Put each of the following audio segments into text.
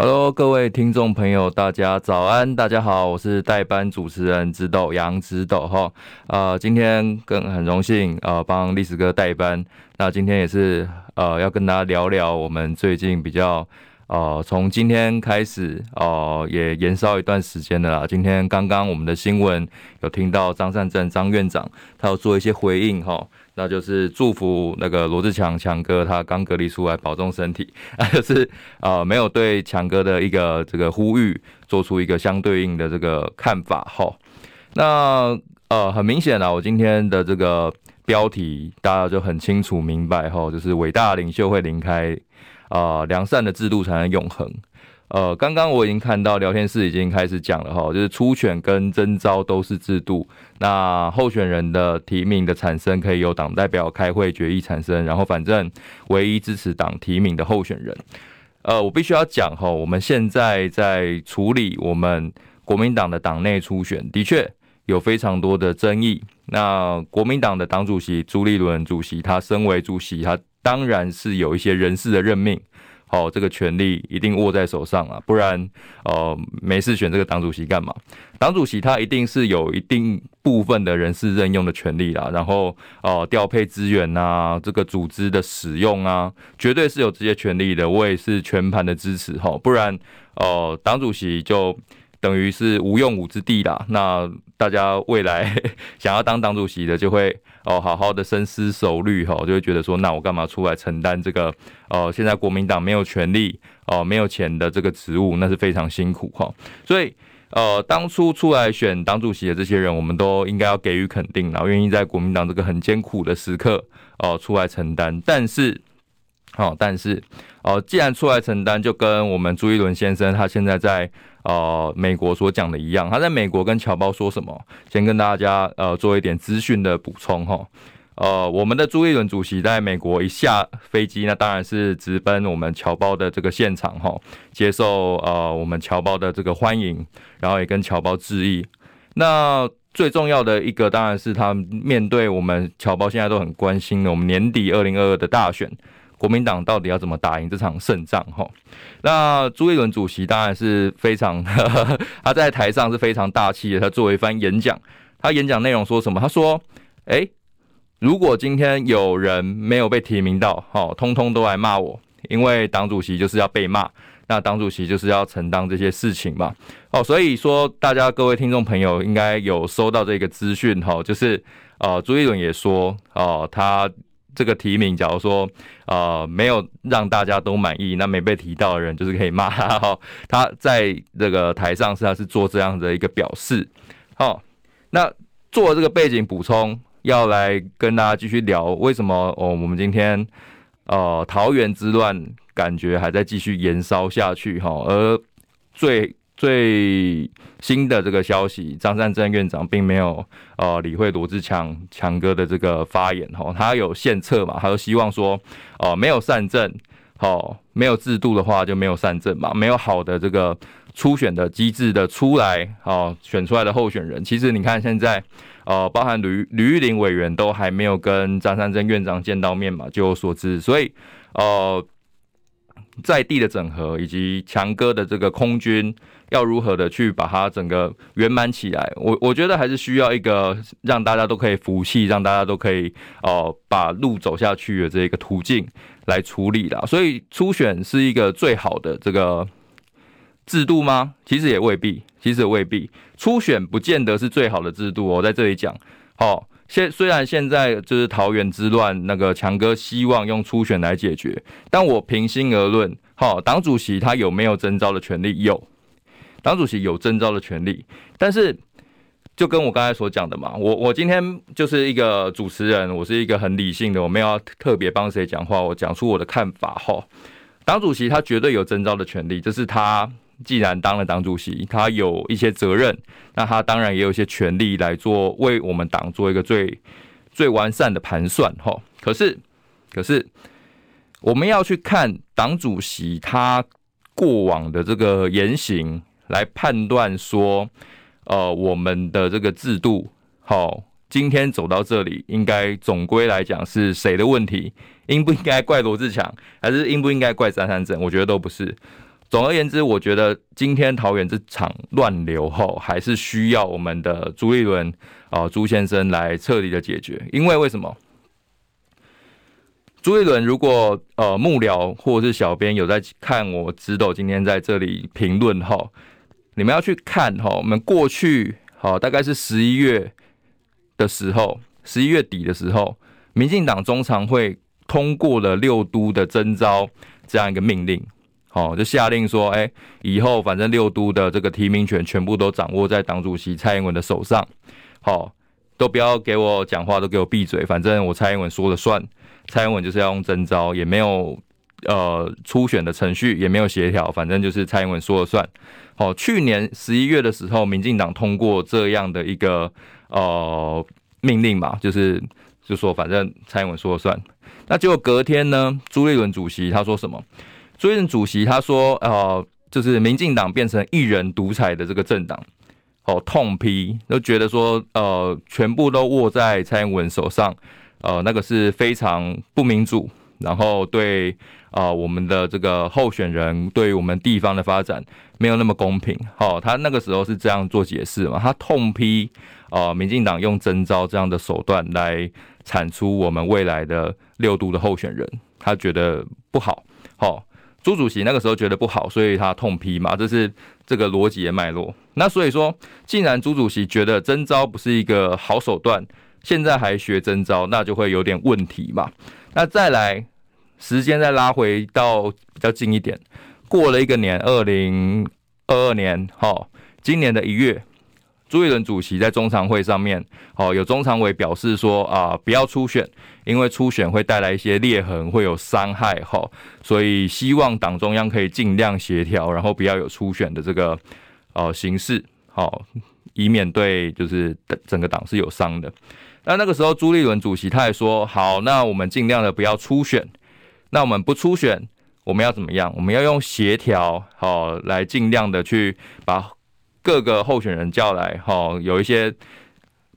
Hello，各位听众朋友，大家早安，大家好，我是代班主持人直斗杨直斗哈。呃，今天更很荣幸呃帮历史哥代班。那今天也是呃要跟大家聊聊我们最近比较呃从今天开始、呃、也延烧一段时间的啦。今天刚刚我们的新闻有听到张善政张院长他要做一些回应哈。那就是祝福那个罗志强强哥，他刚隔离出来，保重身体。那 就是呃，没有对强哥的一个这个呼吁做出一个相对应的这个看法哈。那呃，很明显啊，我今天的这个标题大家就很清楚明白哈，就是伟大领袖会离开，啊、呃，良善的制度才能永恒。呃，刚刚我已经看到聊天室已经开始讲了哈，就是初选跟征召都是制度，那候选人的提名的产生可以由党代表开会决议产生，然后反正唯一支持党提名的候选人。呃，我必须要讲哈，我们现在在处理我们国民党的党内初选，的确有非常多的争议。那国民党的党主席朱立伦主席，他身为主席，他当然是有一些人事的任命。好，这个权力一定握在手上啊，不然，呃，没事选这个党主席干嘛？党主席他一定是有一定部分的人事任用的权利啦，然后，呃，调配资源啊，这个组织的使用啊，绝对是有这些权利的。我也是全盘的支持哈，不然，呃，党主席就。等于是无用武之地啦。那大家未来 想要当党主席的，就会哦好好的深思熟虑哈，就会觉得说，那我干嘛出来承担这个？哦，现在国民党没有权力哦，没有钱的这个职务，那是非常辛苦哈。所以呃，当初出来选党主席的这些人，我们都应该要给予肯定，然后愿意在国民党这个很艰苦的时刻哦出来承担。但是，好，但是哦，既然出来承担，就跟我们朱一伦先生他现在在。呃，美国所讲的一样，他在美国跟侨胞说什么？先跟大家呃做一点资讯的补充哈。呃，我们的朱一伦主席在美国一下飞机，那当然是直奔我们侨胞的这个现场哈，接受呃我们侨胞的这个欢迎，然后也跟侨胞致意。那最重要的一个当然是他面对我们侨胞现在都很关心的，我们年底二零二二的大选。国民党到底要怎么打赢这场胜仗？哈，那朱一伦主席当然是非常呵呵，他在台上是非常大气的。他做一番演讲，他演讲内容说什么？他说：“诶，如果今天有人没有被提名到，哈，通通都来骂我，因为党主席就是要被骂，那党主席就是要承担这些事情嘛。哦，所以说大家各位听众朋友应该有收到这个资讯，哈，就是呃，朱一伦也说，哦，他。”这个提名，假如说呃没有让大家都满意，那没被提到的人就是可以骂他哈。他在这个台上是他是做这样的一个表示。好，那做这个背景补充，要来跟大家继续聊为什么哦，我们今天呃桃园之乱感觉还在继续延烧下去哈，而最。最新的这个消息，张善政院长并没有呃理会罗志强强哥的这个发言哈，他有献策嘛，他就希望说哦、呃、没有善政，好没有制度的话就没有善政嘛，没有好的这个初选的机制的出来，哦选出来的候选人，其实你看现在呃包含吕吕玉玲委员都还没有跟张善政院长见到面嘛，据我所知，所以呃。在地的整合以及强哥的这个空军要如何的去把它整个圆满起来，我我觉得还是需要一个让大家都可以服气，让大家都可以哦、把路走下去的这个途径来处理啦。所以初选是一个最好的这个制度吗？其实也未必，其实也未必，初选不见得是最好的制度。我在这里讲，好。现虽然现在就是桃园之乱，那个强哥希望用初选来解决，但我平心而论，好，党主席他有没有征召的权利？有，党主席有征召的权利，但是就跟我刚才所讲的嘛，我我今天就是一个主持人，我是一个很理性的，我没有特别帮谁讲话，我讲出我的看法。哈，党主席他绝对有征召的权利，这是他。既然当了党主席，他有一些责任，那他当然也有一些权利来做为我们党做一个最最完善的盘算哈。可是可是我们要去看党主席他过往的这个言行，来判断说，呃，我们的这个制度，好，今天走到这里，应该总归来讲是谁的问题？应不应该怪罗志强，还是应不应该怪张善政？我觉得都不是。总而言之，我觉得今天桃园这场乱流后，还是需要我们的朱立伦啊、朱先生来彻底的解决。因为为什么？朱立伦如果呃幕僚或者是小编有在看我知道今天在这里评论后，你们要去看哈，我们过去好大概是十一月的时候，十一月底的时候，民进党中常会通过了六都的征召这样一个命令。哦，就下令说，哎，以后反正六都的这个提名权全部都掌握在党主席蔡英文的手上，好，都不要给我讲话，都给我闭嘴，反正我蔡英文说了算，蔡英文就是要用征招，也没有呃初选的程序，也没有协调，反正就是蔡英文说了算。好，去年十一月的时候，民进党通过这样的一个呃命令嘛，就是就说反正蔡英文说了算，那结果隔天呢，朱立伦主席他说什么？朱立伦主席他说：“呃，就是民进党变成一人独裁的这个政党，哦，痛批，都觉得说，呃，全部都握在蔡英文手上，呃，那个是非常不民主，然后对啊、呃，我们的这个候选人，对于我们地方的发展没有那么公平。哦，他那个时候是这样做解释嘛，他痛批啊、呃，民进党用征召这样的手段来产出我们未来的六都的候选人，他觉得不好，好、哦。”朱主席那个时候觉得不好，所以他痛批嘛，这是这个逻辑的脉络。那所以说，既然朱主席觉得征召不是一个好手段，现在还学征召，那就会有点问题嘛。那再来，时间再拉回到比较近一点，过了一个年，二零二二年，哈，今年的一月。朱立伦主席在中常会上面，哦，有中常委表示说啊，不要初选，因为初选会带来一些裂痕，会有伤害，哈，所以希望党中央可以尽量协调，然后不要有初选的这个呃形式，好，以免对就是整个党是有伤的。那那个时候朱立伦主席他也说，好，那我们尽量的不要初选，那我们不初选，我们要怎么样？我们要用协调，好，来尽量的去把。各个候选人叫来，哈，有一些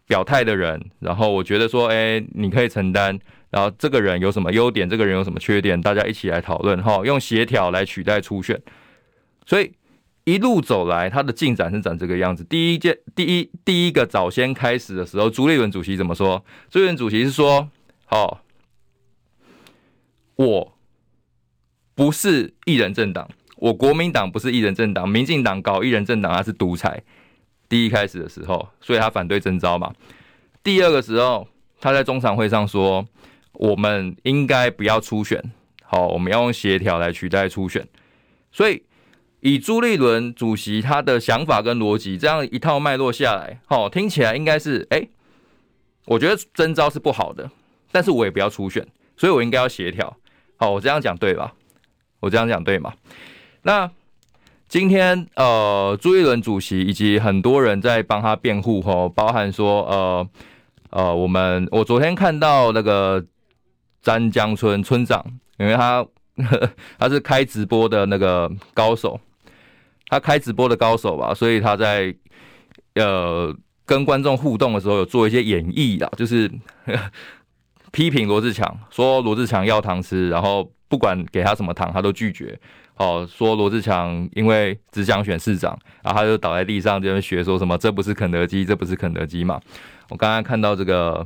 表态的人，然后我觉得说，哎，你可以承担，然后这个人有什么优点，这个人有什么缺点，大家一起来讨论，哈，用协调来取代初选。所以一路走来，他的进展是长这个样子。第一件，第一第一个早先开始的时候，朱立伦主席怎么说？朱立伦主席是说，哦，我不是一人政党。我国民党不是一人政党，民进党搞一人政党，他是独裁。第一开始的时候，所以他反对征召嘛。第二个时候，他在中常会上说，我们应该不要初选，好，我们要用协调来取代初选。所以，以朱立伦主席他的想法跟逻辑，这样一套脉络下来，好，听起来应该是，哎，我觉得征召是不好的，但是我也不要初选，所以我应该要协调。好，我这样讲对吧？我这样讲对吗？那今天呃，朱一伦主席以及很多人在帮他辩护吼，包含说呃呃，我们我昨天看到那个詹江村村长，因为他呵 他是开直播的那个高手，他开直播的高手吧，所以他在呃跟观众互动的时候有做一些演绎啦，就是 批评罗志强，说罗志强要糖吃，然后不管给他什么糖，他都拒绝。哦，说罗志强因为只想选市长，然后他就倒在地上，就学说什么这不是肯德基，这不是肯德基嘛。我刚刚看到这个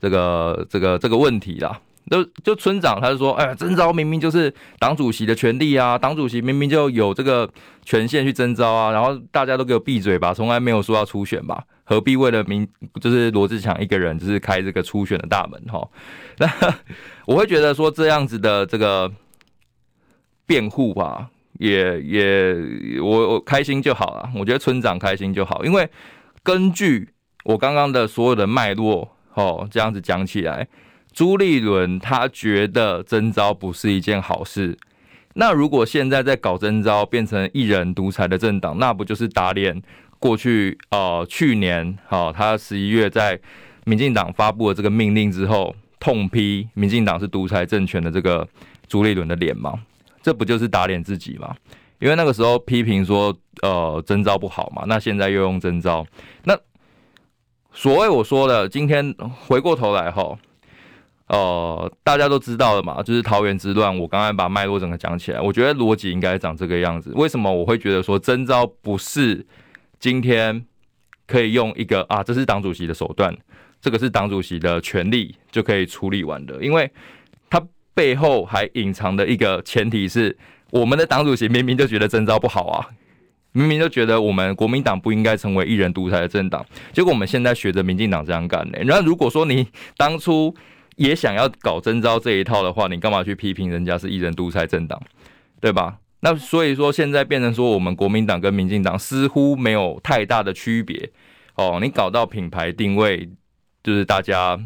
这个这个这个问题啦，就就村长他就说，哎呀，征召明明就是党主席的权利啊，党主席明明就有这个权限去征召啊，然后大家都给我闭嘴吧，从来没有说要初选吧，何必为了民就是罗志强一个人就是开这个初选的大门哈？那 我会觉得说这样子的这个。辩护吧，也也我我开心就好了。我觉得村长开心就好，因为根据我刚刚的所有的脉络，哦，这样子讲起来，朱立伦他觉得征召不是一件好事。那如果现在在搞征召，变成一人独裁的政党，那不就是打脸过去？呃，去年，好，他十一月在民进党发布了这个命令之后。痛批民进党是独裁政权的这个朱立伦的脸吗？这不就是打脸自己吗？因为那个时候批评说，呃，征召不好嘛，那现在又用征召，那所谓我说的，今天回过头来哈，呃，大家都知道了嘛，就是桃园之乱，我刚才把脉络整个讲起来，我觉得逻辑应该长这个样子。为什么我会觉得说征召不是今天可以用一个啊，这是党主席的手段，这个是党主席的权利就可以处理完的？因为背后还隐藏的一个前提是。我们的党主席明明就觉得征召不好啊，明明就觉得我们国民党不应该成为一人独裁的政党，结果我们现在学着民进党这样干呢？然后如果说你当初也想要搞征召这一套的话，你干嘛去批评人家是一人独裁政党，对吧？那所以说现在变成说我们国民党跟民进党似乎没有太大的区别哦，你搞到品牌定位就是大家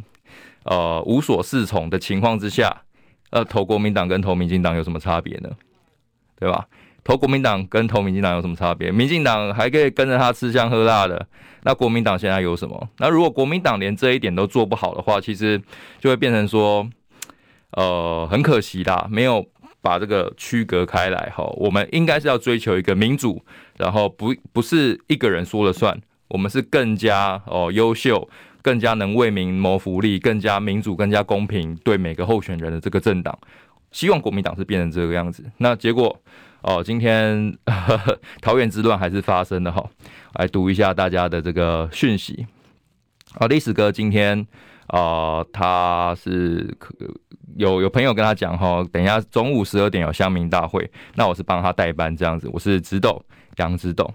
呃无所适从的情况之下，呃投国民党跟投民进党有什么差别呢？对吧？投国民党跟投民进党有什么差别？民进党还可以跟着他吃香喝辣的，那国民党现在有什么？那如果国民党连这一点都做不好的话，其实就会变成说，呃，很可惜啦，没有把这个区隔开来哈。我们应该是要追求一个民主，然后不不是一个人说了算，我们是更加哦优秀，更加能为民谋福利，更加民主、更加公平对每个候选人的这个政党。希望国民党是变成这个样子，那结果哦，今天桃园之乱还是发生了哈。来读一下大家的这个讯息啊，历史哥今天啊，他是有有朋友跟他讲哈，等一下中午十二点有乡民大会，那我是帮他代班这样子，我是直斗杨直斗，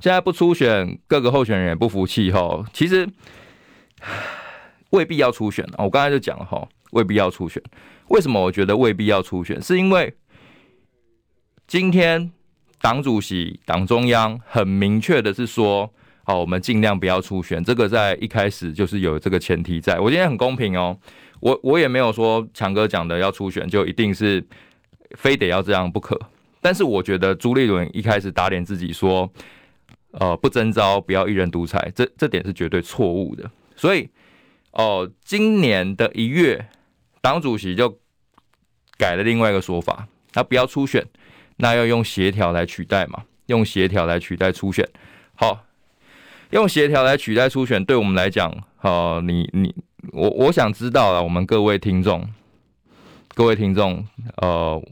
现在不出选，各个候选人也不服气哈，其实未必要出选，我刚才就讲了哈，未必要出选。为什么我觉得未必要出选？是因为今天党主席、党中央很明确的是说，好，我们尽量不要出选。这个在一开始就是有这个前提在。我今天很公平哦，我我也没有说强哥讲的要出选就一定是非得要这样不可。但是我觉得朱立伦一开始打脸自己说，呃，不征召，不要一人独裁，这这点是绝对错误的。所以哦，今年的一月。党主席就改了另外一个说法，他不要初选，那要用协调来取代嘛？用协调来取代初选，好，用协调来取代初选，对我们来讲，好，你你我我想知道了，我们各位听众，各位听众，呃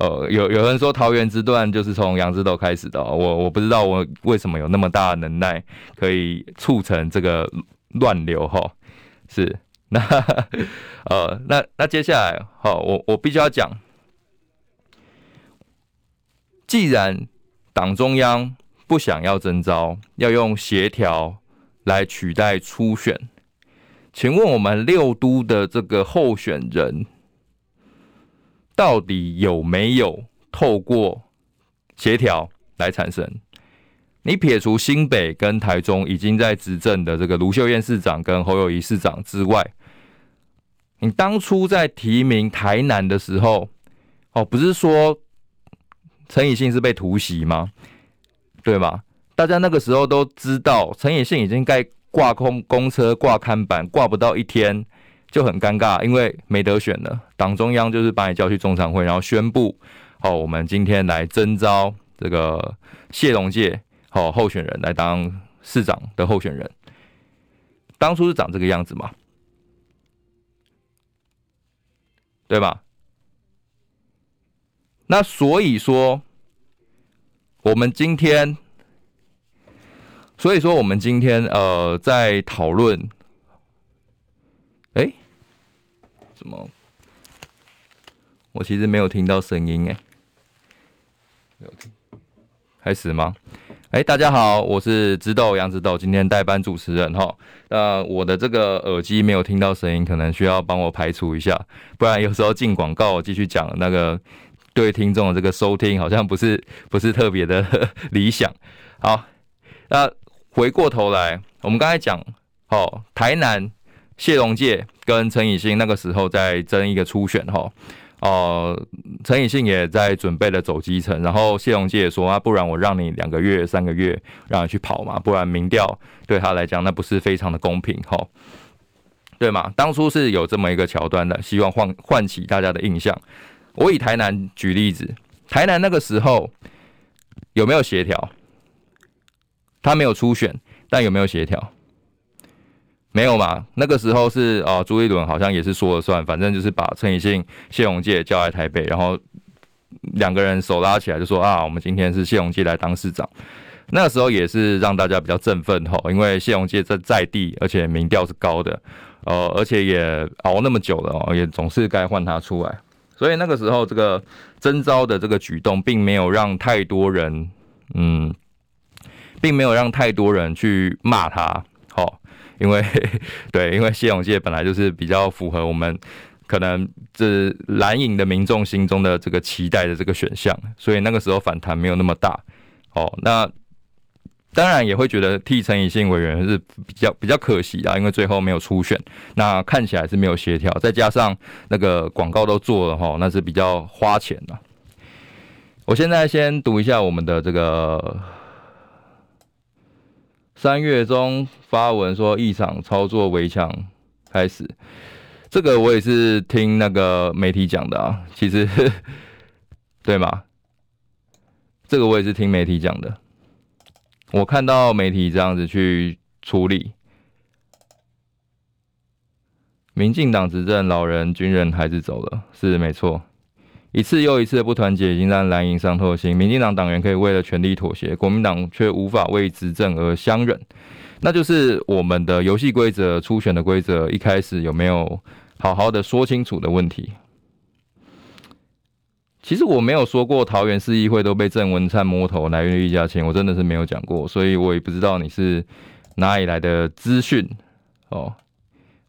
呃，有有人说桃园之乱就是从杨枝斗开始的，我我不知道我为什么有那么大能耐可以促成这个乱流哈，是。那呃，那那接下来，好，我我必须要讲，既然党中央不想要征召，要用协调来取代初选，请问我们六都的这个候选人，到底有没有透过协调来产生？你撇除新北跟台中已经在执政的这个卢秀燕市长跟侯友宜市长之外，你当初在提名台南的时候，哦，不是说陈以信是被突袭吗？对吗？大家那个时候都知道，陈以信已经该挂空公车、挂看板，挂不到一天就很尴尬，因为没得选了。党中央就是把你叫去中常会，然后宣布，哦，我们今天来征召这个谢龙介，哦，候选人来当市长的候选人。当初是长这个样子嘛？对吧？那所以说，我们今天，所以说我们今天呃，在讨论，哎，怎么？我其实没有听到声音哎，没有听，开始吗？哎，大家好，我是直斗杨直斗，今天代班主持人哈。那我的这个耳机没有听到声音，可能需要帮我排除一下，不然有时候进广告继续讲那个对听众的这个收听好像不是不是特别的 理想。好，那回过头来，我们刚才讲，哦，台南谢龙介跟陈以信那个时候在争一个初选哈。哦，陈以信也在准备了走基层，然后谢龙介也说啊，不然我让你两个月、三个月让你去跑嘛，不然民调对他来讲那不是非常的公平哈。对嘛？当初是有这么一个桥段的，希望唤唤起大家的印象。我以台南举例子，台南那个时候有没有协调？他没有初选，但有没有协调？没有嘛？那个时候是哦，朱一伦好像也是说了算，反正就是把陈以信、谢龙介叫来台北，然后两个人手拉起来就说啊，我们今天是谢龙介来当市长。那个时候也是让大家比较振奋吼，因为谢龙介在在地，而且民调是高的，呃，而且也熬那么久了哦，也总是该换他出来。所以那个时候这个征召的这个举动，并没有让太多人，嗯，并没有让太多人去骂他，因为对，因为谢永介本来就是比较符合我们可能这蓝营的民众心中的这个期待的这个选项，所以那个时候反弹没有那么大，哦，那。当然也会觉得替陈以信委员是比较比较可惜啊，因为最后没有初选，那看起来是没有协调，再加上那个广告都做了哈，那是比较花钱的。我现在先读一下我们的这个三月中发文说一场操作围墙开始，这个我也是听那个媒体讲的啊，其实 对吗？这个我也是听媒体讲的。我看到媒体这样子去处理，民进党执政，老人、军人、孩子走了，是没错。一次又一次的不团结，已经让蓝营伤透心。民进党党员可以为了权力妥协，国民党却无法为执政而相忍。那就是我们的游戏规则、初选的规则，一开始有没有好好的说清楚的问题。其实我没有说过桃园市议会都被郑文灿摸头来源于议价钱，我真的是没有讲过，所以我也不知道你是哪里来的资讯哦，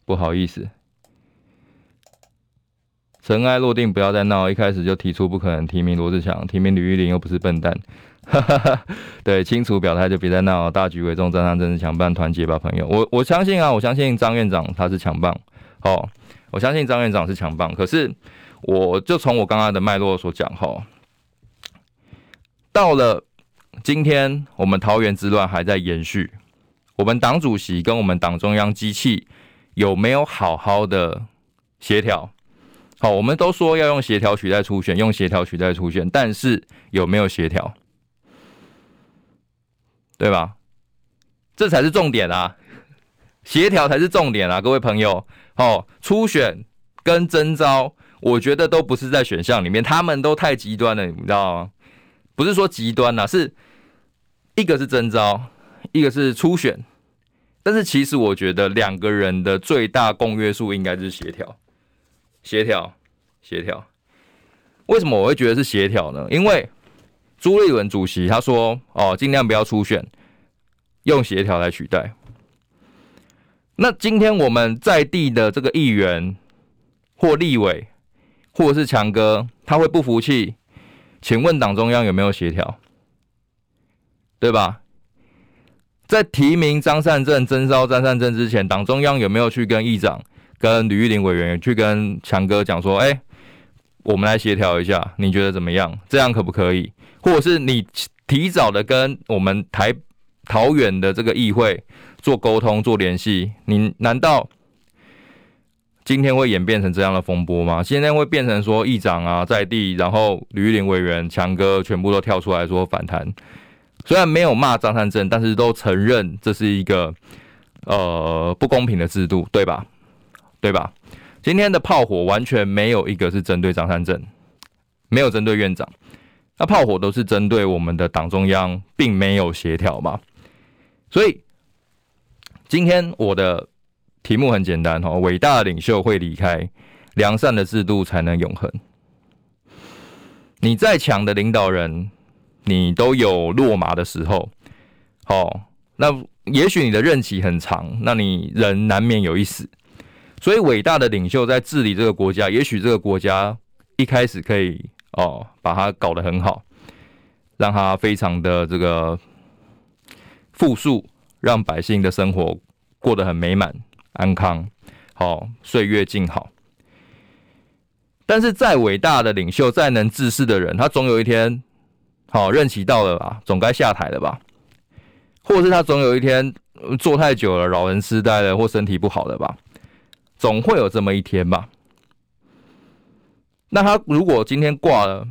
不好意思。尘埃落定，不要再闹，一开始就提出不可能提名罗志祥，提名吕玉玲又不是笨蛋，哈哈哈。对，清楚表态就别再闹，大局为重，站上政治强棒，团结吧，朋友。我我相信啊，我相信张院长他是强棒，哦，我相信张院长是强棒，可是。我就从我刚刚的脉络所讲哈，到了今天，我们桃园之乱还在延续，我们党主席跟我们党中央机器有没有好好的协调？好，我们都说要用协调取代初选，用协调取代初选，但是有没有协调？对吧？这才是重点啊！协调才是重点啊，各位朋友，好，初选跟征召。我觉得都不是在选项里面，他们都太极端了，你知道吗？不是说极端呐，是一个是征召，一个是初选。但是其实我觉得两个人的最大公约数应该是协调，协调，协调。为什么我会觉得是协调呢？因为朱立伦主席他说：“哦，尽量不要初选，用协调来取代。”那今天我们在地的这个议员或立委。或者是强哥，他会不服气？请问党中央有没有协调？对吧？在提名张善政、征召张善政之前，党中央有没有去跟议长、跟吕玉玲委员去跟强哥讲说：“哎，我们来协调一下，你觉得怎么样？这样可不可以？”或者是你提早的跟我们台桃园的这个议会做沟通、做联系？你难道？今天会演变成这样的风波吗？今天会变成说议长啊在地，然后吕玉玲委员、强哥全部都跳出来说反弹，虽然没有骂张善政，但是都承认这是一个呃不公平的制度，对吧？对吧？今天的炮火完全没有一个是针对张三镇，没有针对院长，那炮火都是针对我们的党中央，并没有协调嘛。所以今天我的。题目很简单哈，伟大的领袖会离开，良善的制度才能永恒。你再强的领导人，你都有落马的时候。好，那也许你的任期很长，那你人难免有一死。所以，伟大的领袖在治理这个国家，也许这个国家一开始可以哦，把它搞得很好，让它非常的这个富庶，让百姓的生活过得很美满。安康，好，岁月静好。但是再伟大的领袖，再能治世的人，他总有一天，好，任期到了吧，总该下台了吧？或者是他总有一天坐太久了，老人痴呆了，或身体不好了吧？总会有这么一天吧。那他如果今天挂了，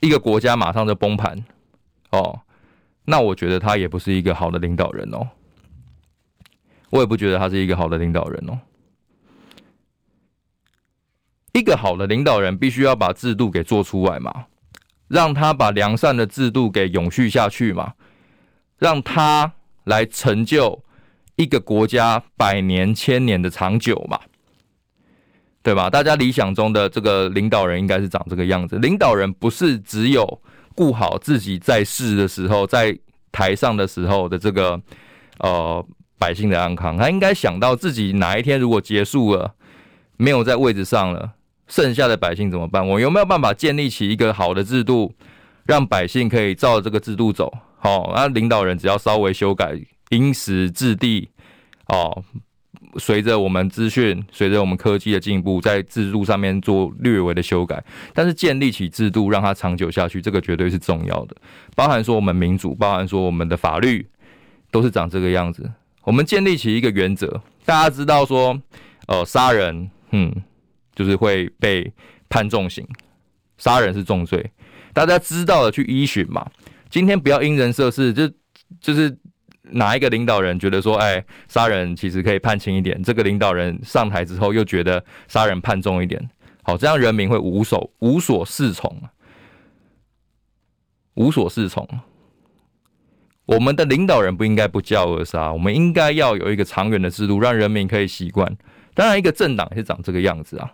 一个国家马上就崩盘，哦，那我觉得他也不是一个好的领导人哦。我也不觉得他是一个好的领导人哦。一个好的领导人必须要把制度给做出来嘛，让他把良善的制度给永续下去嘛，让他来成就一个国家百年千年的长久嘛。对吧？大家理想中的这个领导人应该是长这个样子。领导人不是只有顾好自己在世的时候，在台上的时候的这个呃百姓的安康，他应该想到自己哪一天如果结束了，没有在位置上了，剩下的百姓怎么办？我有没有办法建立起一个好的制度，让百姓可以照这个制度走？好，那领导人只要稍微修改，因时制地，哦。随着我们资讯，随着我们科技的进步，在制度上面做略微的修改，但是建立起制度，让它长久下去，这个绝对是重要的。包含说我们民主，包含说我们的法律，都是长这个样子。我们建立起一个原则，大家知道说，呃，杀人，嗯，就是会被判重刑，杀人是重罪，大家知道的去依循嘛。今天不要因人设事，就就是。哪一个领导人觉得说，哎，杀人其实可以判轻一点？这个领导人上台之后又觉得杀人判重一点，好，这样人民会无所无所适从，无所适从。我们的领导人不应该不教而杀，我们应该要有一个长远的制度，让人民可以习惯。当然，一个政党是长这个样子啊。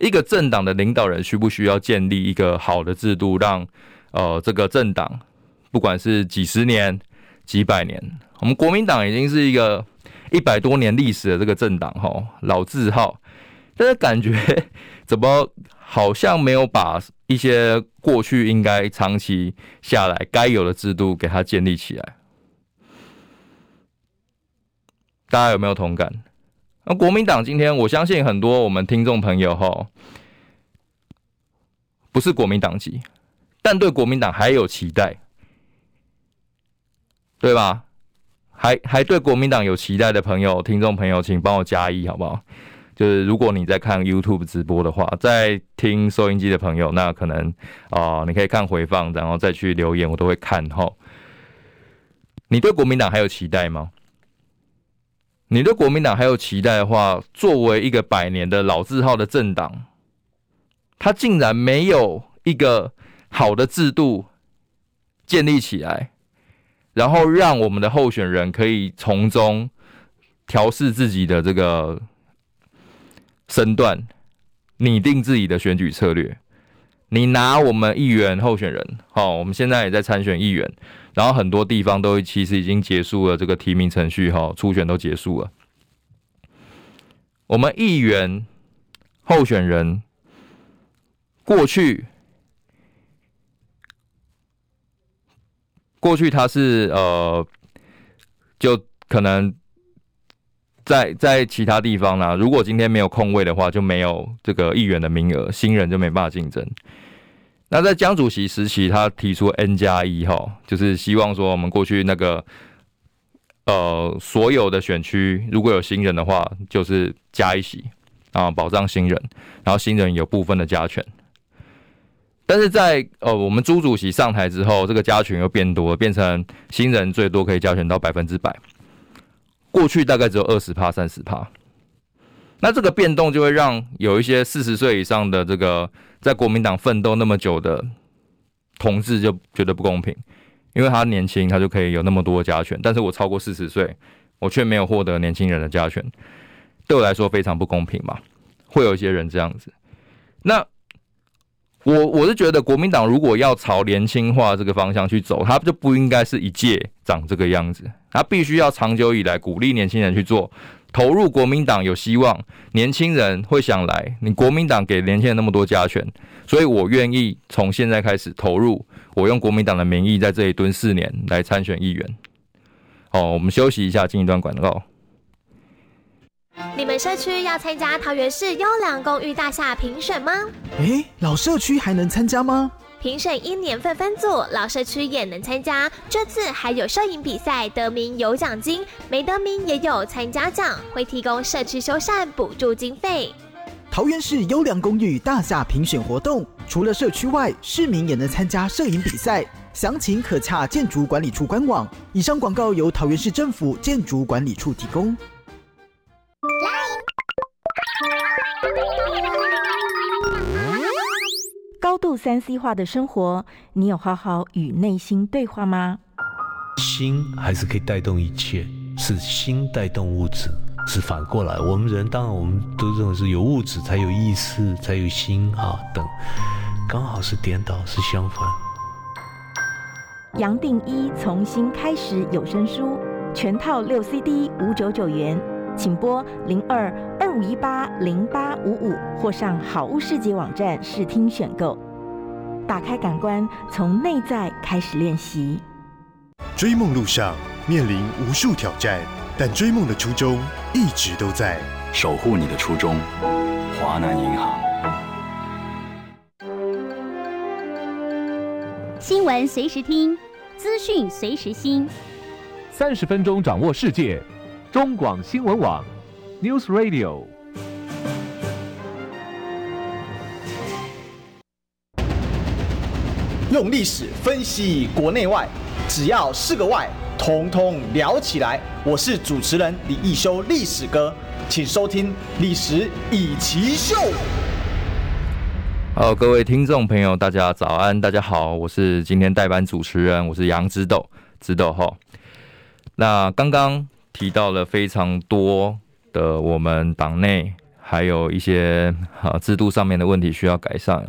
一个政党的领导人需不需要建立一个好的制度，让呃这个政党不管是几十年。几百年，我们国民党已经是一个一百多年历史的这个政党，哈，老字号，但是感觉 怎么好像没有把一些过去应该长期下来该有的制度给它建立起来。大家有没有同感？那国民党今天，我相信很多我们听众朋友，哈，不是国民党籍，但对国民党还有期待。对吧？还还对国民党有期待的朋友、听众朋友，请帮我加一，好不好？就是如果你在看 YouTube 直播的话，在听收音机的朋友，那可能啊、你可以看回放，然后再去留言，我都会看。哈，你对国民党还有期待吗？你对国民党还有期待的话，作为一个百年的老字号的政党，他竟然没有一个好的制度建立起来。然后让我们的候选人可以从中调试自己的这个身段，拟定自己的选举策略。你拿我们议员候选人，好，我们现在也在参选议员，然后很多地方都其实已经结束了这个提名程序，哈，初选都结束了。我们议员候选人过去。过去他是呃，就可能在在其他地方呢。如果今天没有空位的话，就没有这个议员的名额，新人就没办法竞争。那在江主席时期，他提出 N 加一哈，就是希望说我们过去那个呃所有的选区如果有新人的话，就是加一席啊，保障新人，然后新人有部分的加权。但是在呃，我们朱主席上台之后，这个加权又变多，变成新人最多可以加权到百分之百。过去大概只有二十趴、三十趴。那这个变动就会让有一些四十岁以上的这个在国民党奋斗那么久的同志就觉得不公平，因为他年轻，他就可以有那么多加权，但是我超过四十岁，我却没有获得年轻人的加权，对我来说非常不公平嘛。会有一些人这样子，那。我我是觉得国民党如果要朝年轻化这个方向去走，他就不应该是一届长这个样子，他必须要长久以来鼓励年轻人去做，投入国民党有希望，年轻人会想来。你国民党给年轻人那么多加权，所以我愿意从现在开始投入，我用国民党的名义在这里蹲四年来参选议员。好，我们休息一下，进一段广告。你们社区要参加桃园市优良公寓大厦评审吗？诶，老社区还能参加吗？评审因年份分组，老社区也能参加。这次还有摄影比赛，得名有奖金，没得名也有参加奖，会提供社区修缮补助经费。桃园市优良公寓大厦评选活动，除了社区外，市民也能参加摄影比赛。详情可洽建筑管理处官网。以上广告由桃园市政府建筑管理处提供。高度三 C 化的生活，你有好好与内心对话吗？心还是可以带动一切，是心带动物质，是反过来。我们人当然我们都认为是有物质才有意识，才有心啊等，刚好是颠倒，是相反。杨定一从心开始有声书，全套六 CD 五九九元，请拨零二二五一八零八五五或上好物市集网站试听选购。打开感官，从内在开始练习。追梦路上面临无数挑战，但追梦的初衷一直都在。守护你的初衷，华南银行。新闻随时听，资讯随时新。三十分钟掌握世界，中广新闻网，News Radio。用历史分析国内外，只要是个“外”，统统聊起来。我是主持人李一修，历史哥，请收听《历史以奇秀》。好，各位听众朋友，大家早安，大家好，我是今天代班主持人，我是杨直斗，直斗哈。那刚刚提到了非常多的我们党内还有一些啊制度上面的问题需要改善。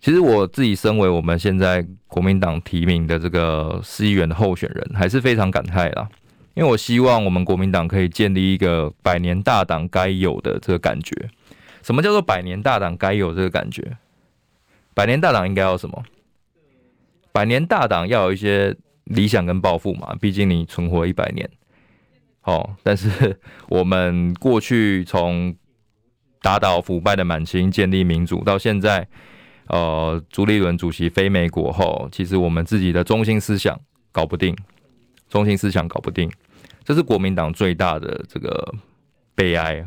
其实我自己身为我们现在国民党提名的这个市议员的候选人，还是非常感慨啦。因为我希望我们国民党可以建立一个百年大党该有的这个感觉。什么叫做百年大党该有这个感觉？百年大党应该要什么？百年大党要有一些理想跟抱负嘛。毕竟你存活一百年，哦。但是 我们过去从打倒腐败的满清，建立民主，到现在。呃，朱立伦主席飞美国后，其实我们自己的中心思想搞不定，中心思想搞不定，这是国民党最大的这个悲哀。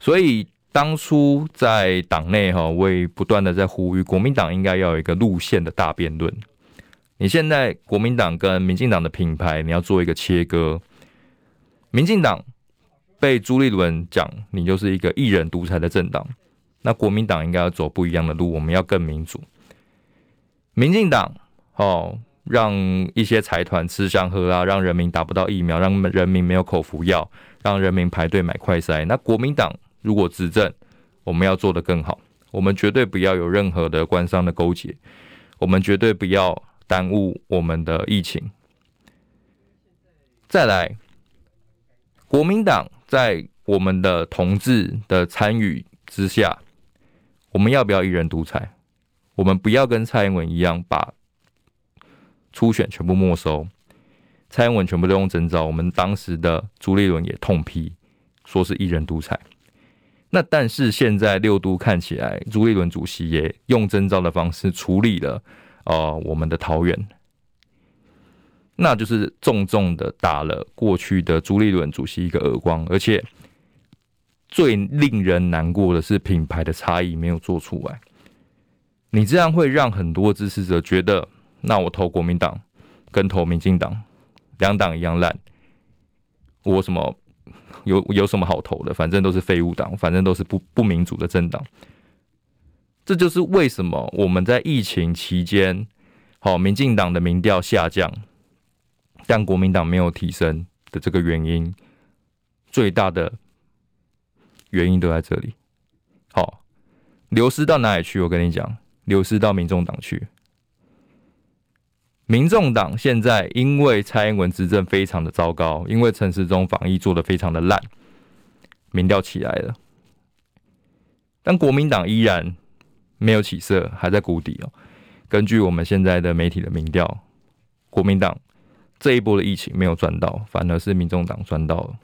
所以当初在党内哈，我也不断的在呼吁国民党应该要有一个路线的大辩论。你现在国民党跟民进党的品牌，你要做一个切割。民进党被朱立伦讲，你就是一个一人独裁的政党。那国民党应该要走不一样的路，我们要更民主。民进党哦，让一些财团吃香喝辣，让人民打不到疫苗，让人民没有口服药，让人民排队买快筛。那国民党如果执政，我们要做得更好，我们绝对不要有任何的官商的勾结，我们绝对不要耽误我们的疫情。再来，国民党在我们的同志的参与之下。我们要不要一人独裁？我们不要跟蔡英文一样把初选全部没收，蔡英文全部都用征召。我们当时的朱立伦也痛批，说是一人独裁。那但是现在六都看起来，朱立伦主席也用征召的方式处理了，呃，我们的桃园，那就是重重的打了过去的朱立伦主席一个耳光，而且。最令人难过的是品牌的差异没有做出来，你这样会让很多支持者觉得，那我投国民党跟投民进党两党一样烂，我什么有有什么好投的？反正都是废物党，反正都是不不民主的政党。这就是为什么我们在疫情期间，好民进党的民调下降，但国民党没有提升的这个原因，最大的。原因都在这里，好，流失到哪里去？我跟你讲，流失到民众党去。民众党现在因为蔡英文执政非常的糟糕，因为陈时中防疫做的非常的烂，民调起来了，但国民党依然没有起色，还在谷底哦。根据我们现在的媒体的民调，国民党这一波的疫情没有赚到，反而是民众党赚到了。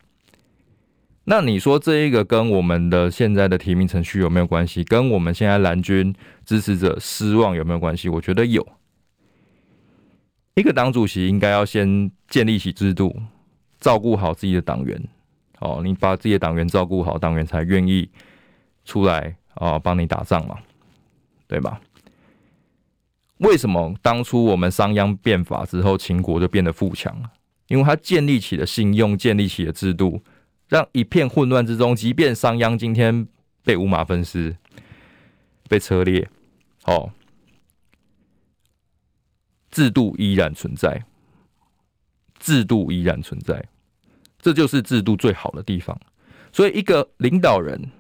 那你说这一个跟我们的现在的提名程序有没有关系？跟我们现在蓝军支持者失望有没有关系？我觉得有。一个党主席应该要先建立起制度，照顾好自己的党员。哦，你把自己的党员照顾好，党员才愿意出来啊，帮你打仗嘛，对吧？为什么当初我们商鞅变法之后，秦国就变得富强了？因为他建立起了信用，建立起了制度。让一片混乱之中，即便商鞅今天被五马分尸、被车裂，哦，制度依然存在，制度依然存在，这就是制度最好的地方。所以，一个领导人，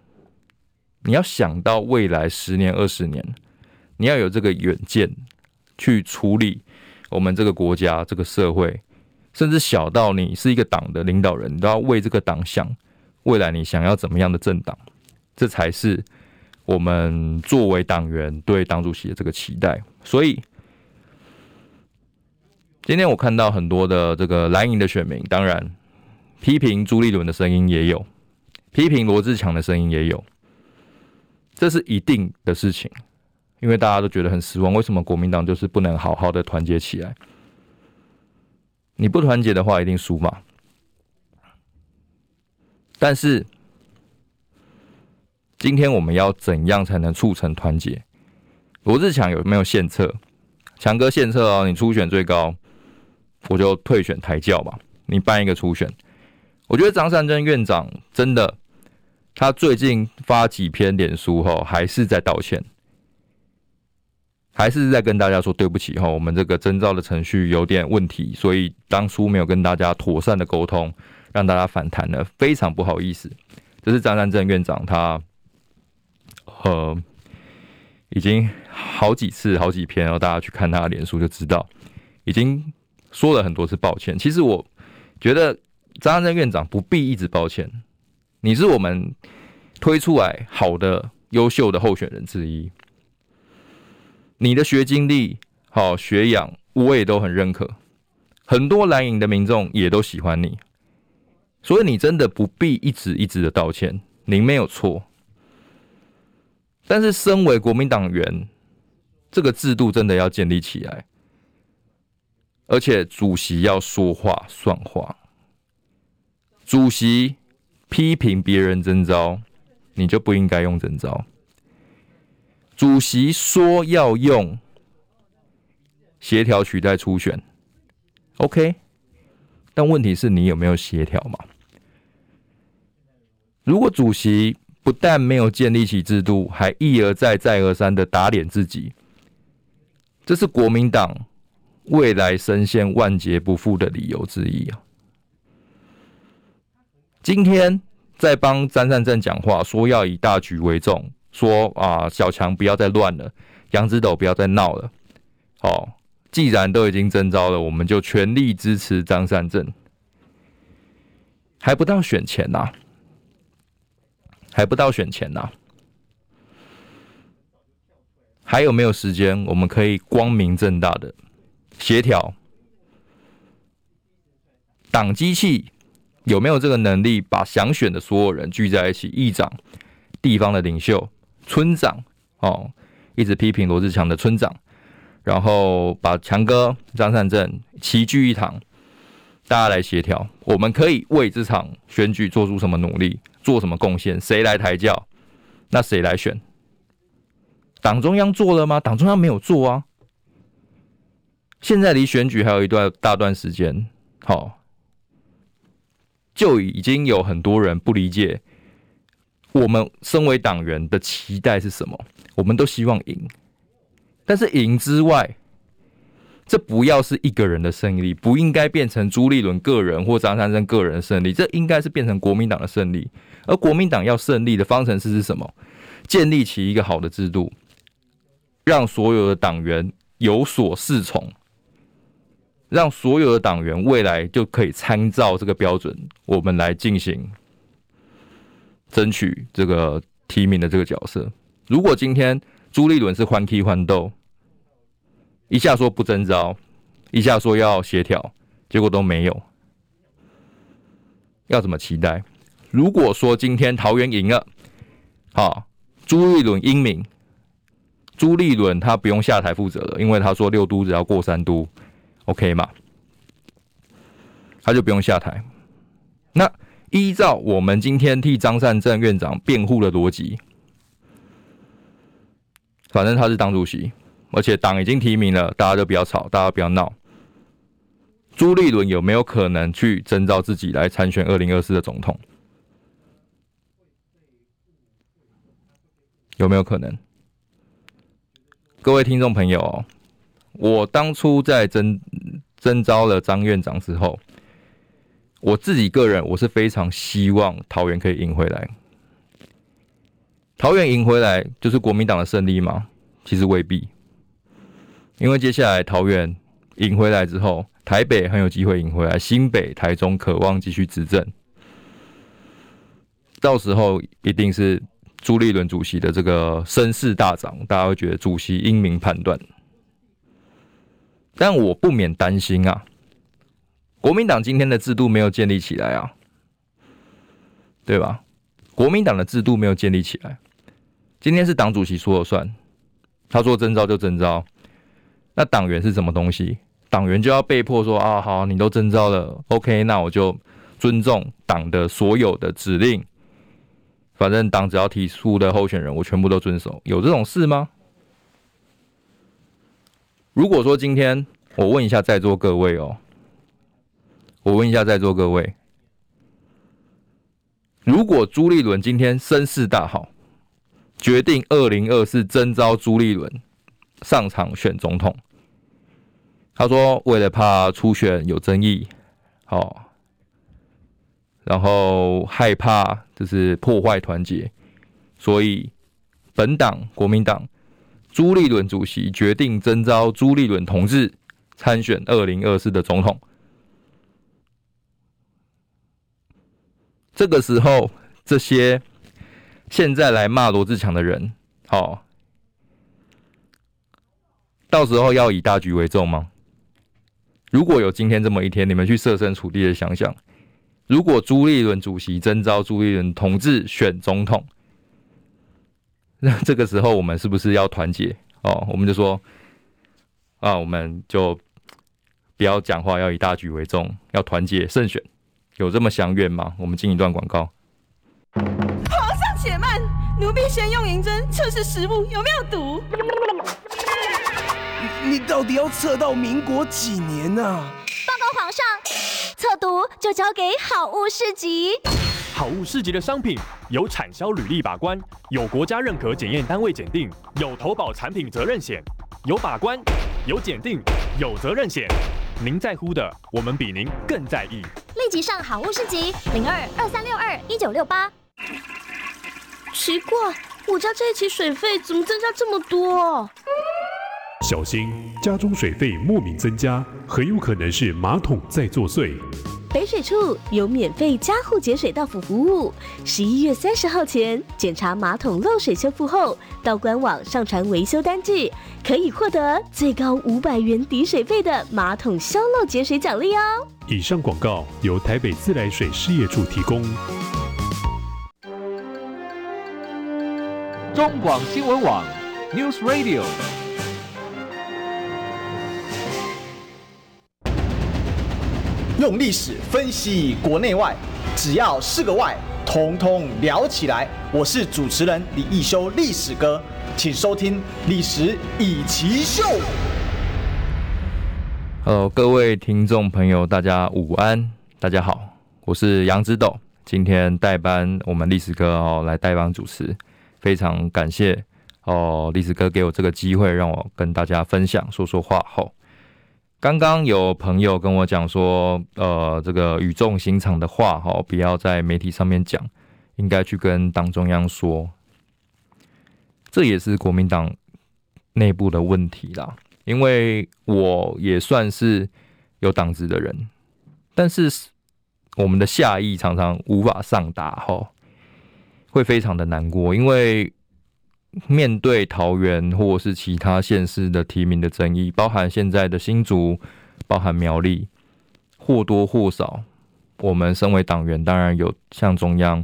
你要想到未来十年、二十年，你要有这个远见，去处理我们这个国家、这个社会。甚至小到你是一个党的领导人，都要为这个党想，未来你想要怎么样的政党，这才是我们作为党员对党主席的这个期待。所以，今天我看到很多的这个蓝营的选民，当然批评朱立伦的声音也有，批评罗志强的声音也有，这是一定的事情，因为大家都觉得很失望，为什么国民党就是不能好好的团结起来？你不团结的话，一定输嘛。但是今天我们要怎样才能促成团结？罗志强有没有献策？强哥献策哦，你初选最高，我就退选台教吧。你办一个初选，我觉得张善政院长真的，他最近发几篇脸书后，还是在道歉。还是在跟大家说对不起哈，我们这个征召的程序有点问题，所以当初没有跟大家妥善的沟通，让大家反弹了，非常不好意思。这是张善政院长他，呃，已经好几次好几篇，然后大家去看他的脸书就知道，已经说了很多次抱歉。其实我觉得张善政院长不必一直抱歉，你是我们推出来好的优秀的候选人之一。你的学经历、好学养，我也都很认可。很多蓝营的民众也都喜欢你，所以你真的不必一直一直的道歉，您没有错。但是，身为国民党员，这个制度真的要建立起来，而且主席要说话算话。主席批评别人征召，你就不应该用征召。主席说要用协调取代初选，OK，但问题是你有没有协调嘛？如果主席不但没有建立起制度，还一而再、再而三的打脸自己，这是国民党未来深陷万劫不复的理由之一啊！今天在帮张善政讲话，说要以大局为重。说啊，小强不要再乱了，杨子斗不要再闹了。哦，既然都已经征召了，我们就全力支持张善政。还不到选前呐、还不到选前呐、还有没有时间？我们可以光明正大的协调党机器，有没有这个能力把想选的所有人聚在一起？议长、地方的领袖。村长哦，一直批评罗志强的村长，然后把强哥张善政齐聚一堂，大家来协调，我们可以为这场选举做出什么努力，做什么贡献？谁来抬轿？那谁来选？党中央做了吗？党中央没有做啊。现在离选举还有一段大段时间，好，就已经有很多人不理解。我们身为党员的期待是什么？我们都希望赢，但是赢之外，这不要是一个人的胜利，不应该变成朱立伦个人或张善政个人的胜利，这应该是变成国民党的胜利。而国民党要胜利的方程式是什么？建立起一个好的制度，让所有的党员有所适从，让所有的党员未来就可以参照这个标准，我们来进行。争取这个提名的这个角色。如果今天朱立伦是欢 key 欢斗，一下说不征召，一下说要协调，结果都没有，要怎么期待？如果说今天桃园赢了，好，朱立伦英明，朱立伦他不用下台负责了，因为他说六都只要过三都，OK 嘛，他就不用下台。那依照我们今天替张善政院长辩护的逻辑，反正他是党主席，而且党已经提名了，大家就不要吵，大家不要闹。朱立伦有没有可能去征召自己来参选二零二四的总统？有没有可能？各位听众朋友，我当初在征征召了张院长之后，我自己个人我是非常希望桃园可以赢回来。桃园赢回来就是国民党的胜利吗？其实未必，因为接下来桃园赢回来之后。台北很有机会赢回来，新北、台中渴望继续执政，到时候一定是朱立伦主席的这个声势大涨，大家会觉得主席英明判断。但我不免担心啊，国民党今天的制度没有建立起来啊，对吧？国民党的制度没有建立起来，今天是党主席说了算，他说征召就征召，那党员是什么东西？党员就要被迫说啊，好，你都征召了，OK，那我就尊重党的所有的指令。反正党只要提出的候选人，我全部都遵守。有这种事吗？如果说今天我问一下在座各位哦，我问一下在座各位，如果朱立伦今天声势大好，决定二零二四征召朱立伦上场选总统。他说：“为了怕初选有争议，好，然后害怕就是破坏团结，所以本党国民党朱立伦主席决定征召朱立伦同志参选二零二四的总统。这个时候，这些现在来骂罗志强的人，好，到时候要以大局为重吗？”如果有今天这么一天，你们去设身处地的想想，如果朱立伦主席征召朱立伦同志选总统，那这个时候我们是不是要团结？哦，我们就说啊，我们就不要讲话，要以大局为重，要团结胜选，有这么祥远吗？我们进一段广告。皇上且慢，奴婢先用银针测试食物有没有毒。你到底要测到民国几年呢？啊？报告皇上，测毒就交给好物市集。好物市集的商品有产销履历把关，有国家认可检验单位检定，有投保产品责任险，有把关，有检定，有责任险。您在乎的，我们比您更在意。立即上好物市集零二二三六二一九六八。奇怪，我家这一期水费怎么增加这么多？小心，家中水费莫名增加，很有可能是马桶在作祟。北水处有免费加户节水到府服务，十一月三十号前检查马桶漏水修复后，到官网上传维修单据，可以获得最高五百元抵水费的马桶消漏节水奖励哦。以上广告由台北自来水事业处提供。中广新闻网，News Radio。用历史分析国内外，只要是个“外”，统统聊起来。我是主持人李易修，历史哥，请收听《历史易起秀》。Hello，各位听众朋友，大家午安，大家好，我是杨子斗，今天代班我们历史哥哦来代班主持，非常感谢哦，历史哥给我这个机会，让我跟大家分享说说话后。刚刚有朋友跟我讲说，呃，这个语重心长的话，哈，不要在媒体上面讲，应该去跟党中央说。这也是国民党内部的问题啦，因为我也算是有党职的人，但是我们的下意常常无法上达，哈，会非常的难过，因为。面对桃园或是其他县市的提名的争议，包含现在的新竹，包含苗栗，或多或少，我们身为党员，当然有向中央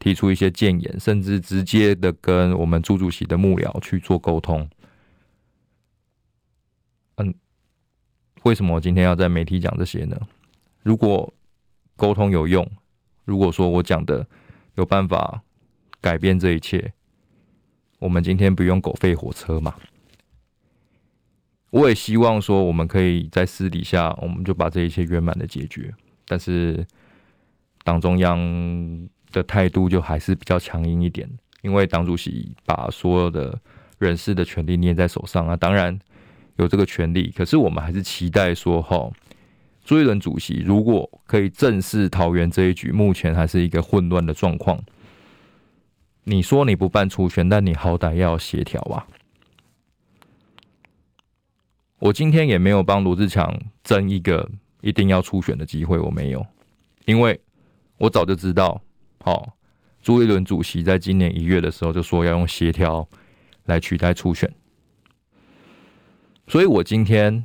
提出一些建言，甚至直接的跟我们朱主席的幕僚去做沟通。嗯，为什么我今天要在媒体讲这些呢？如果沟通有用，如果说我讲的有办法改变这一切，我们今天不用狗吠火车嘛？我也希望说，我们可以在私底下，我们就把这一切圆满的解决。但是党中央的态度就还是比较强硬一点，因为党主席把所有的人事的权利捏在手上啊，当然有这个权利，可是我们还是期待说，哈，朱一伦主席如果可以正视桃园这一局，目前还是一个混乱的状况。你说你不办初选，但你好歹要协调吧。我今天也没有帮罗志强争一个一定要初选的机会，我没有，因为我早就知道，好，朱一伦主席在今年一月的时候就说要用协调来取代初选，所以我今天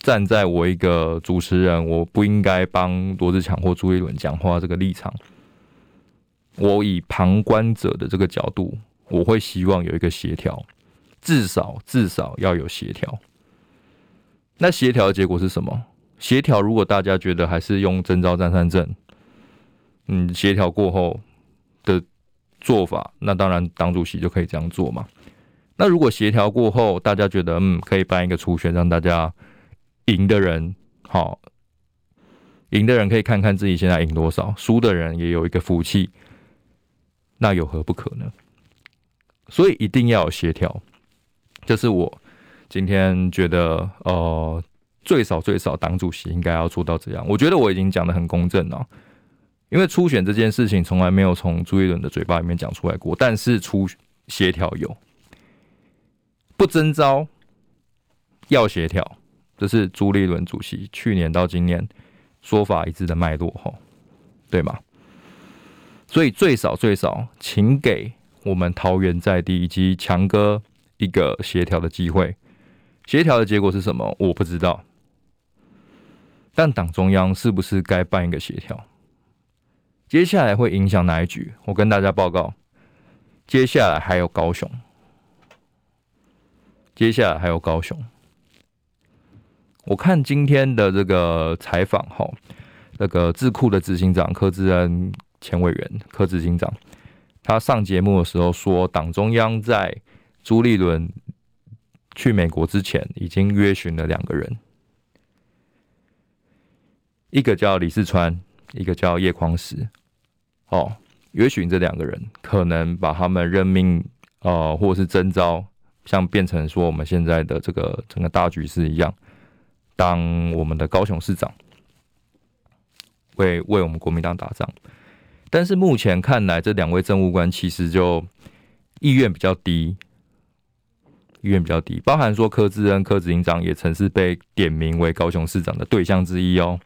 站在我一个主持人，我不应该帮罗志强或朱一伦讲话这个立场。我以旁观者的这个角度，我会希望有一个协调，至少至少要有协调。那协调的结果是什么？协调如果大家觉得还是用征召张善政，嗯，协调过后的做法，那当然党主席就可以这样做嘛。那如果协调过后，大家觉得嗯可以办一个初选，让大家赢的人好，赢的人可以看看自己现在赢多少，输的人也有一个福气。那有何不可呢？所以一定要有协调，这是我今天觉得，呃，最少最少党主席应该要做到这样。我觉得我已经讲的很公正了，因为初选这件事情从来没有从朱立伦的嘴巴里面讲出来过，但是初协调有，不征召要协调，这是朱立伦主席去年到今年说法一致的脉络，哈，对吗？所以最少最少，请给我们桃园在地以及强哥一个协调的机会。协调的结果是什么？我不知道。但党中央是不是该办一个协调？接下来会影响哪一局？我跟大家报告，接下来还有高雄，接下来还有高雄。我看今天的这个采访，哈，那个智库的执行长柯志恩。前委员柯执行长，他上节目的时候说，党中央在朱立伦去美国之前，已经约询了两个人，一个叫李世川，一个叫叶匡时。哦，约询这两个人，可能把他们任命，呃，或是征召，像变成说我们现在的这个整个大局势一样，当我们的高雄市长，为为我们国民党打仗。但是目前看来，这两位政务官其实就意愿比较低，意愿比较低，包含说柯志恩、柯执行长也曾是被点名为高雄市长的对象之一哦。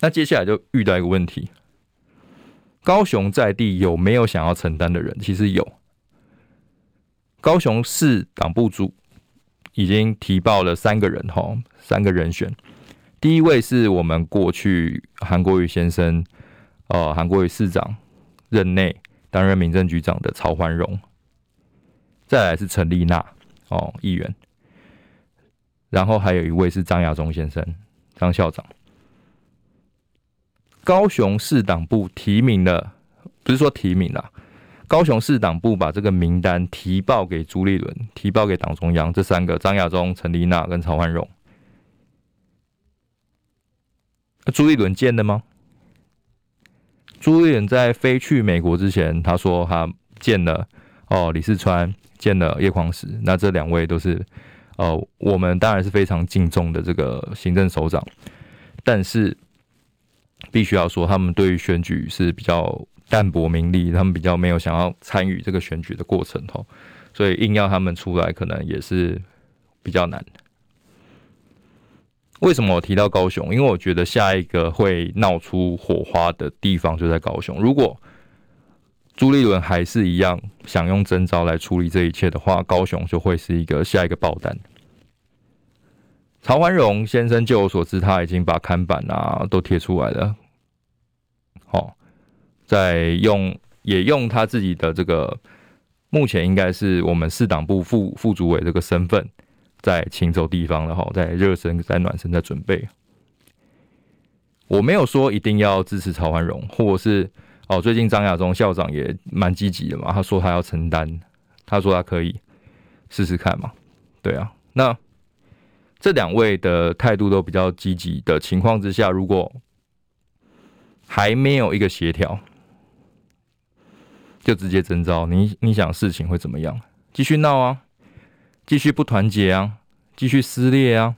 那接下来就遇到一个问题：高雄在地有没有想要承担的人？其实有，高雄市党部主已经提报了三个人哈，三个人选。第一位是我们过去韩国瑜先生。呃，韩国瑜市长任内担任民政局长的曹环荣，再来是陈丽娜哦，议员，然后还有一位是张亚中先生，张校长。高雄市党部提名了，不是说提名了，高雄市党部把这个名单提报给朱立伦，提报给党中央，这三个张亚中、陈丽娜跟曹环荣，朱立伦见的吗？朱立伦在飞去美国之前，他说他见了哦李四川，见了叶匡时，那这两位都是呃我们当然是非常敬重的这个行政首长，但是必须要说他们对于选举是比较淡泊名利，他们比较没有想要参与这个选举的过程哈，所以硬要他们出来，可能也是比较难。为什么我提到高雄？因为我觉得下一个会闹出火花的地方就在高雄。如果朱立伦还是一样想用征召来处理这一切的话，高雄就会是一个下一个爆弹。曹环荣先生，据我所知，他已经把看板啊都贴出来了，好在用也用他自己的这个，目前应该是我们市党部副副主委这个身份，在勤走地方了哈，在热身、在暖身、在准备。我没有说一定要支持曹焕荣，或者是哦，最近张亚中校长也蛮积极的嘛，他说他要承担，他说他可以试试看嘛，对啊，那这两位的态度都比较积极的情况之下，如果还没有一个协调，就直接征召，你你想事情会怎么样？继续闹啊，继续不团结啊，继续撕裂啊。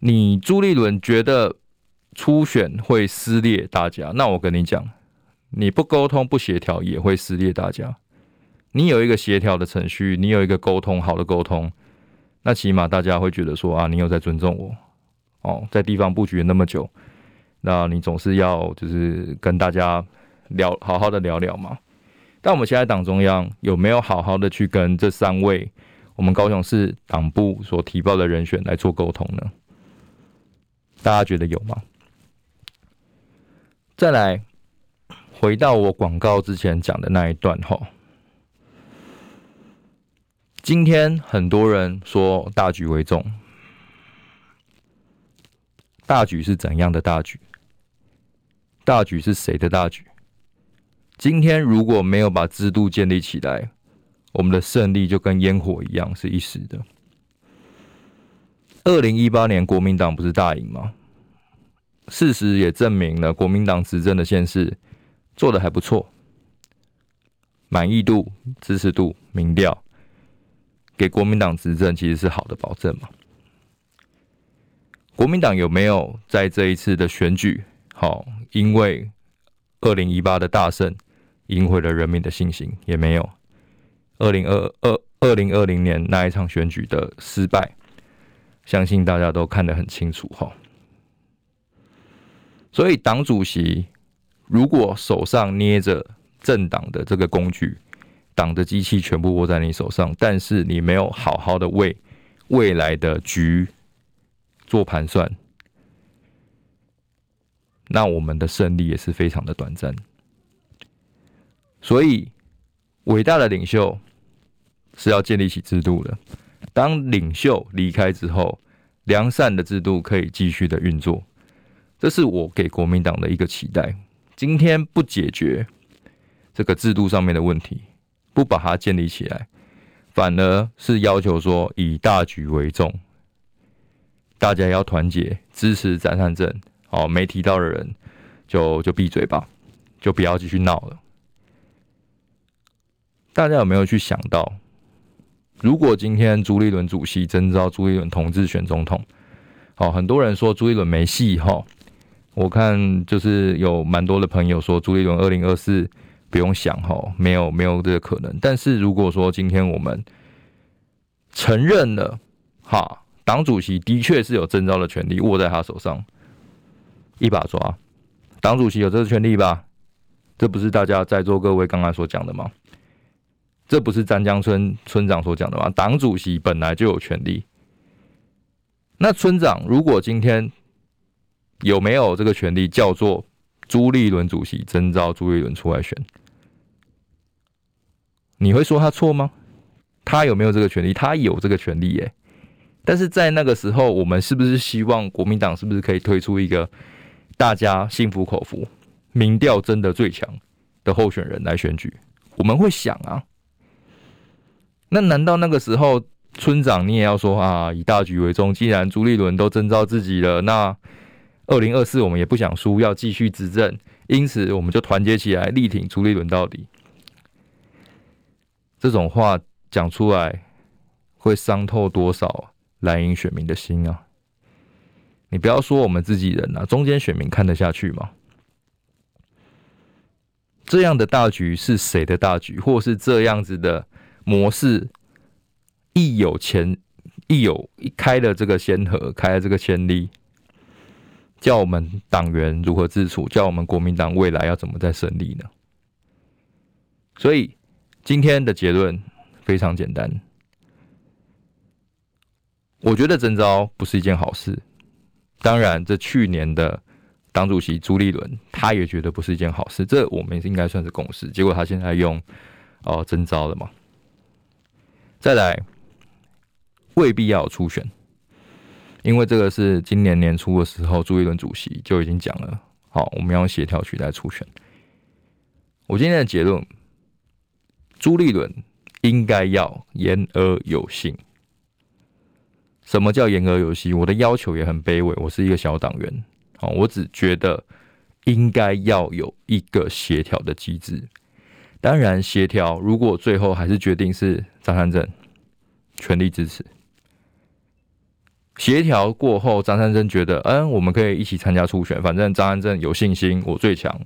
你朱立伦觉得初选会撕裂大家，那我跟你讲，你不沟通不协调也会撕裂大家。你有一个协调的程序，你有一个沟通好的沟通，那起码大家会觉得说啊，你有在尊重我哦，在地方布局那么久，那你总是要就是跟大家聊好好的聊聊嘛。但我们现在党中央有没有好好的去跟这三位我们高雄市党部所提报的人选来做沟通呢？大家觉得有吗？再来回到我广告之前讲的那一段哈。今天很多人说大局为重，大局是怎样的大局？大局是谁的大局？今天如果没有把制度建立起来，我们的胜利就跟烟火一样，是一时的。二零一八年国民党不是大赢吗？事实也证明了国民党执政的县市做得还不错，满意度、支持度、民调给国民党执政其实是好的保证嘛。国民党有没有在这一次的选举，好，因为二零一八的大胜赢回了人民的信心？也没有。二零二二二零二零年那一场选举的失败。相信大家都看得很清楚哈，所以党主席如果手上捏着政党的这个工具，党的机器全部握在你手上，但是你没有好好的为未来的局做盘算，那我们的胜利也是非常的短暂。所以，伟大的领袖是要建立起制度的。当领袖离开之后，良善的制度可以继续的运作，这是我给国民党的一个期待。今天不解决这个制度上面的问题，不把它建立起来，反而是要求说以大局为重，大家要团结支持张善政。哦，没提到的人就就闭嘴吧，就不要继续闹了。大家有没有去想到？如果今天朱立伦主席征召朱立伦同志选总统，好，很多人说朱立伦没戏哈。我看就是有蛮多的朋友说朱立伦二零二四不用想哈，没有没有这个可能。但是如果说今天我们承认了哈，党主席的确是有征召的权利握在他手上，一把抓，党主席有这个权利吧？这不是大家在座各位刚刚所讲的吗？这不是詹江村村长所讲的吗？党主席本来就有权利。那村长如果今天有没有这个权利，叫做朱立伦主席征召朱立伦出来选，你会说他错吗？他有没有这个权利？他有这个权利耶。但是在那个时候，我们是不是希望国民党是不是可以推出一个大家心服口服、民调真的最强的候选人来选举？我们会想啊。那难道那个时候村长你也要说啊，以大局为重？既然朱立伦都征召自己了，那二零二四我们也不想输，要继续执政，因此我们就团结起来，力挺朱立伦到底。这种话讲出来，会伤透多少蓝营选民的心啊？你不要说我们自己人啊，中间选民看得下去吗？这样的大局是谁的大局，或是这样子的？模式一有前，一有一开了这个先河，开了这个先例，叫我们党员如何自处，叫我们国民党未来要怎么再胜利呢？所以今天的结论非常简单，我觉得征召不是一件好事。当然，这去年的党主席朱立伦他也觉得不是一件好事，这我们应该算是共识。结果他现在用哦征召了嘛，再来未必要有初选，因为这个是今年年初的时候朱立伦主席就已经讲了，好，我们要协调取代初选。我今天的结论，朱立伦应该要言而有信。什么叫言而有信？我的要求也很卑微，我是一个小党员。哦，我只觉得应该要有一个协调的机制。当然，协调如果最后还是决定是张善政，全力支持。协调过后，张善政觉得，嗯，我们可以一起参加初选，反正张善政有信心，我最强，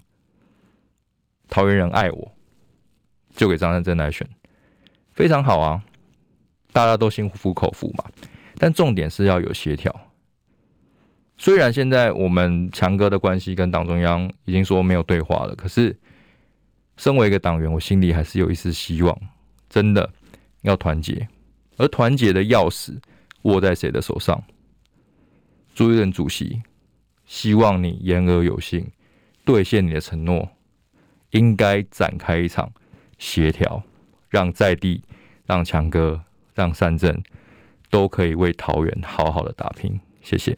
桃园人爱我，就给张善政来选，非常好啊，大家都心服口服嘛。但重点是要有协调。虽然现在我们强哥的关系跟党中央已经说没有对话了，可是身为一个党员，我心里还是有一丝希望。真的要团结，而团结的钥匙握在谁的手上？朱一任主席，希望你言而有信，兑现你的承诺，应该展开一场协调，让在地、让强哥、让善政都可以为桃园好好的打拼。谢谢。